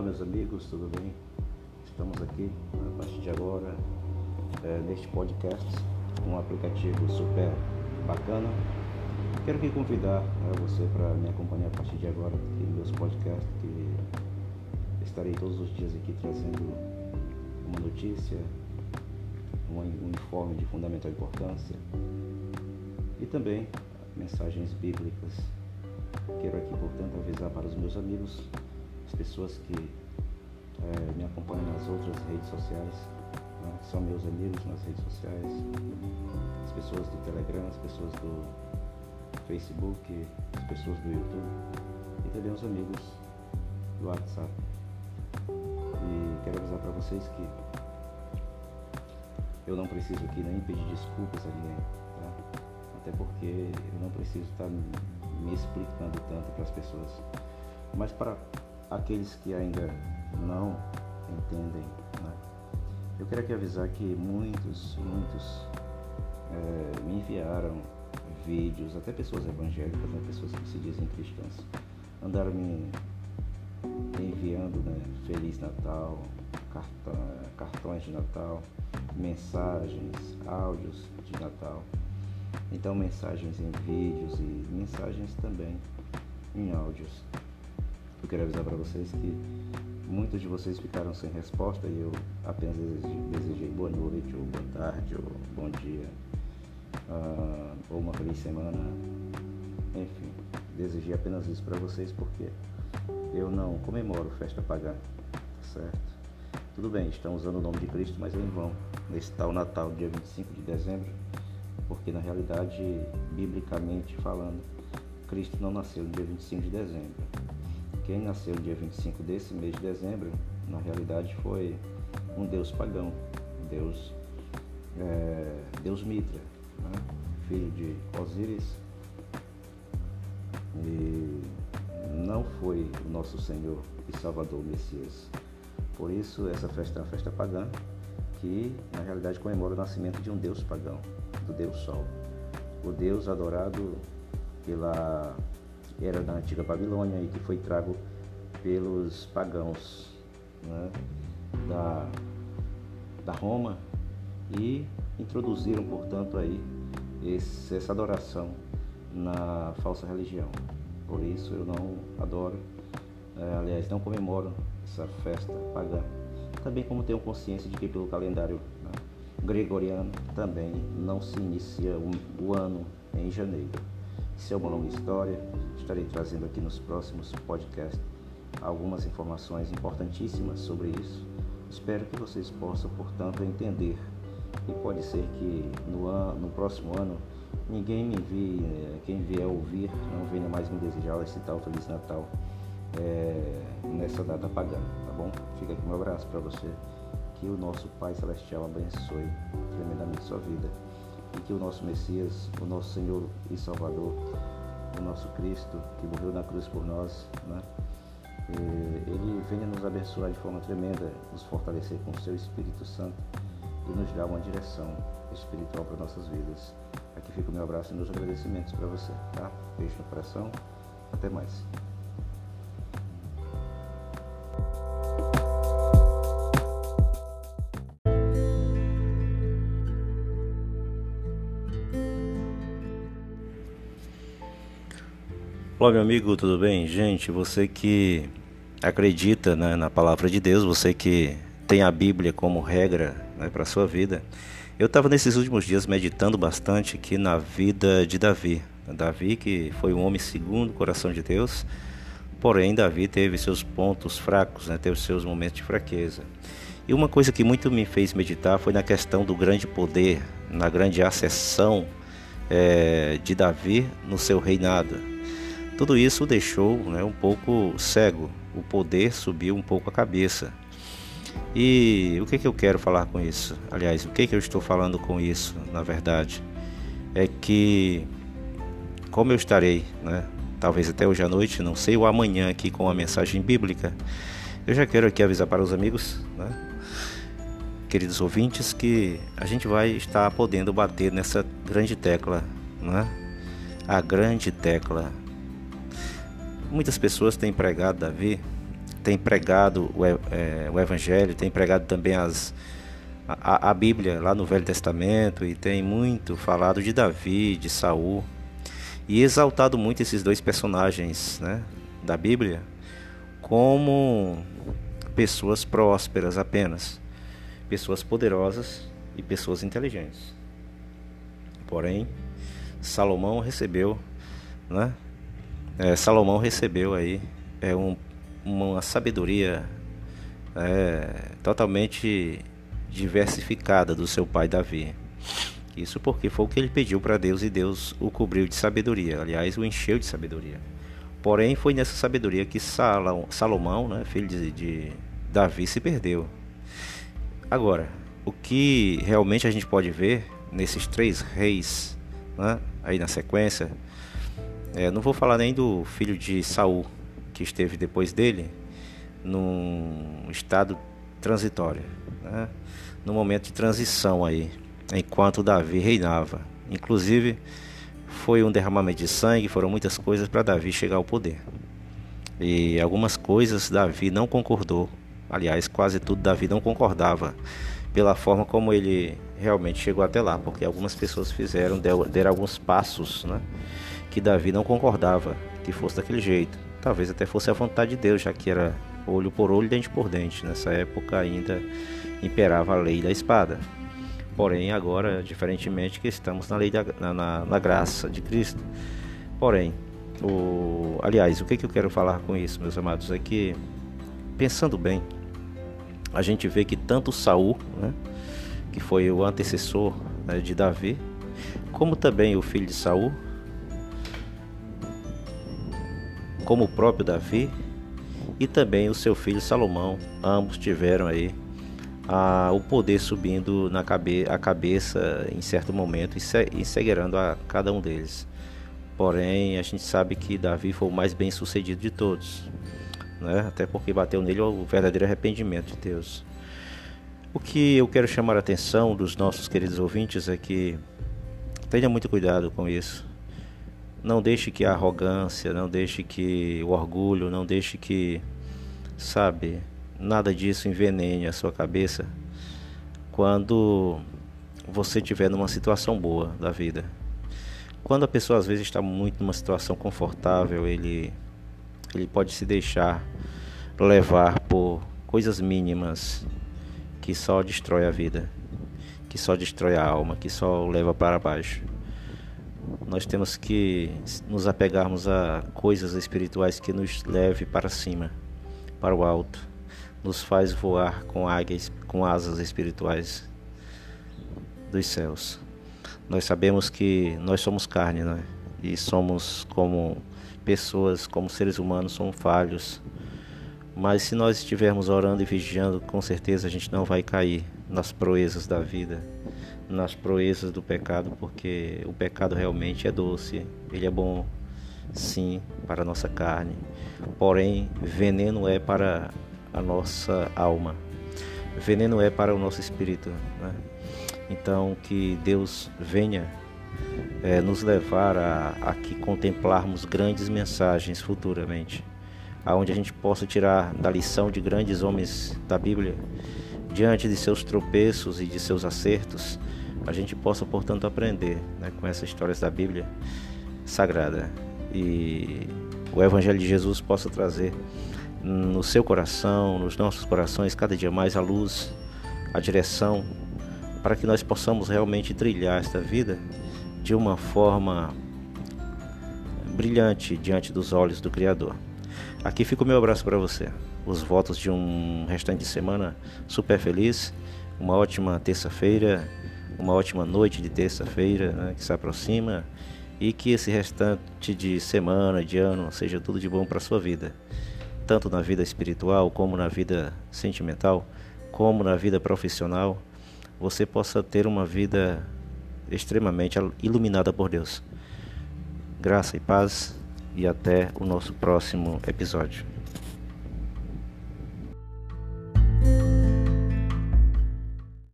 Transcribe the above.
Olá, meus amigos, tudo bem? Estamos aqui a partir de agora é, neste podcast, um aplicativo super bacana. Quero aqui convidar né, você para me acompanhar a partir de agora aqui nos meus podcasts, que estarei todos os dias aqui trazendo uma notícia, um informe de fundamental importância e também mensagens bíblicas. Quero aqui, portanto, avisar para os meus amigos as pessoas que é, me acompanham nas outras redes sociais, né, são meus amigos nas redes sociais, as pessoas do Telegram, as pessoas do Facebook, as pessoas do YouTube e também os amigos do WhatsApp. E quero avisar para vocês que eu não preciso aqui nem pedir desculpas a ninguém, tá? até porque eu não preciso estar me explicando tanto para as pessoas. Mas para aqueles que ainda não entendem, né? eu quero aqui avisar que muitos, muitos é, me enviaram vídeos, até pessoas evangélicas, né? pessoas que se dizem cristãs, andaram me enviando né? Feliz Natal, cartões de Natal, mensagens, áudios de Natal. Então mensagens em vídeos e mensagens também em áudios. Eu quero avisar para vocês que muitos de vocês ficaram sem resposta e eu apenas desejei boa noite, ou boa tarde, ou bom dia, uh, ou uma feliz semana. Enfim, desejei apenas isso para vocês porque eu não comemoro festa pagã, certo? Tudo bem, estão usando o nome de Cristo, mas é em vão. Nesse tal Natal, dia 25 de dezembro, porque na realidade, biblicamente falando, Cristo não nasceu no dia 25 de dezembro. Quem nasceu dia 25 desse mês de dezembro, na realidade foi um deus pagão, Deus, é, Deus Mitra, né? filho de Osíris, e não foi o nosso Senhor e Salvador Messias. Por isso, essa festa é uma festa pagã, que na realidade comemora o nascimento de um Deus pagão, do Deus Sol. O Deus adorado pela era da antiga Babilônia e que foi trago pelos pagãos né, da, da Roma e introduziram, portanto, aí esse, essa adoração na falsa religião. Por isso eu não adoro, é, aliás, não comemoro essa festa pagã também como tenho consciência de que pelo calendário né, gregoriano também não se inicia o, o ano em janeiro. Isso é uma longa história, estarei trazendo aqui nos próximos podcasts algumas informações importantíssimas sobre isso. Espero que vocês possam, portanto, entender. E pode ser que no, ano, no próximo ano ninguém me envie, eh, quem vier ouvir, não venha mais me desejar esse tal Feliz Natal é, nessa data pagã, tá bom? Fica aqui um abraço para você. Que o nosso Pai Celestial abençoe tremendamente sua vida. E que o nosso Messias, o nosso Senhor e Salvador, o nosso Cristo, que morreu na cruz por nós, né? ele venha nos abençoar de forma tremenda, nos fortalecer com o seu Espírito Santo e nos dar uma direção espiritual para nossas vidas. Aqui fica o meu abraço e meus agradecimentos para você, tá? Beijo no coração. Até mais. Olá, meu amigo, tudo bem? Gente, você que acredita né, na palavra de Deus, você que tem a Bíblia como regra né, para a sua vida, eu estava nesses últimos dias meditando bastante aqui na vida de Davi. Davi, que foi um homem segundo o coração de Deus, porém, Davi teve seus pontos fracos, né, teve seus momentos de fraqueza. E uma coisa que muito me fez meditar foi na questão do grande poder, na grande acessão é, de Davi no seu reinado. Tudo isso o deixou né, um pouco cego, o poder subiu um pouco a cabeça. E o que, que eu quero falar com isso? Aliás, o que, que eu estou falando com isso, na verdade? É que, como eu estarei, né, talvez até hoje à noite, não sei, ou amanhã aqui com a mensagem bíblica, eu já quero aqui avisar para os amigos, né, queridos ouvintes, que a gente vai estar podendo bater nessa grande tecla, né? A grande tecla Muitas pessoas têm pregado Davi tem pregado o, é, o Evangelho, tem pregado também as, a, a, Bíblia lá no Velho Testamento e tem muito falado de Davi, de Saul e exaltado muito esses dois personagens né, da Bíblia como pessoas prósperas apenas, pessoas poderosas e pessoas inteligentes. Porém, Salomão recebeu, né? É, Salomão recebeu aí é um, uma sabedoria é, totalmente diversificada do seu pai Davi. Isso porque foi o que ele pediu para Deus e Deus o cobriu de sabedoria. Aliás, o encheu de sabedoria. Porém, foi nessa sabedoria que Salomão, né, filho de, de Davi, se perdeu. Agora, o que realmente a gente pode ver nesses três reis, né, aí na sequência, é, não vou falar nem do filho de Saul, que esteve depois dele, num estado transitório, né, no momento de transição aí, enquanto Davi reinava. Inclusive, foi um derramamento de sangue, foram muitas coisas para Davi chegar ao poder. E algumas coisas Davi não concordou. Aliás, quase tudo Davi não concordava pela forma como ele realmente chegou até lá, porque algumas pessoas fizeram, deram alguns passos, né, que Davi não concordava que fosse daquele jeito. Talvez até fosse a vontade de Deus, já que era olho por olho, dente por dente. Nessa época ainda imperava a lei da espada. Porém, agora, diferentemente, que estamos na lei da na, na, na graça de Cristo. Porém, o, aliás, o que, que eu quero falar com isso, meus amados, é que pensando bem, a gente vê que tanto Saul, né, que foi o antecessor né, de Davi, como também o filho de Saul, como o próprio Davi e também o seu filho Salomão, ambos tiveram aí a, o poder subindo na cabe, a cabeça em certo momento e, se, a cada um deles. Porém, a gente sabe que Davi foi o mais bem sucedido de todos né? até porque bateu nele o verdadeiro arrependimento de Deus. O que eu quero chamar a atenção dos nossos queridos ouvintes é que tenha muito cuidado com isso. Não deixe que a arrogância, não deixe que o orgulho, não deixe que, sabe, nada disso envenene a sua cabeça quando você estiver numa situação boa da vida. Quando a pessoa às vezes está muito numa situação confortável, ele ele pode se deixar levar por coisas mínimas que só destrói a vida, que só destrói a alma, que só leva para baixo. Nós temos que nos apegarmos a coisas espirituais que nos leve para cima, para o alto, nos faz voar com águias, com asas espirituais dos céus. Nós sabemos que nós somos carne, não é? E somos como pessoas, como seres humanos, são falhos. Mas se nós estivermos orando e vigiando, com certeza a gente não vai cair nas proezas da vida, nas proezas do pecado, porque o pecado realmente é doce, ele é bom, sim, para a nossa carne, porém, veneno é para a nossa alma, veneno é para o nosso espírito. Né? Então, que Deus venha é, nos levar a, a que contemplarmos grandes mensagens futuramente, aonde a gente possa tirar da lição de grandes homens da Bíblia, diante de seus tropeços e de seus acertos, a gente possa, portanto, aprender né, com essas histórias da Bíblia sagrada e o Evangelho de Jesus possa trazer no seu coração, nos nossos corações, cada dia mais a luz, a direção, para que nós possamos realmente trilhar esta vida de uma forma brilhante diante dos olhos do Criador. Aqui fica o meu abraço para você. Os votos de um restante de semana super feliz, uma ótima terça-feira, uma ótima noite de terça-feira né, que se aproxima e que esse restante de semana, de ano, seja tudo de bom para a sua vida, tanto na vida espiritual, como na vida sentimental, como na vida profissional. Você possa ter uma vida extremamente iluminada por Deus. Graça e paz, e até o nosso próximo episódio.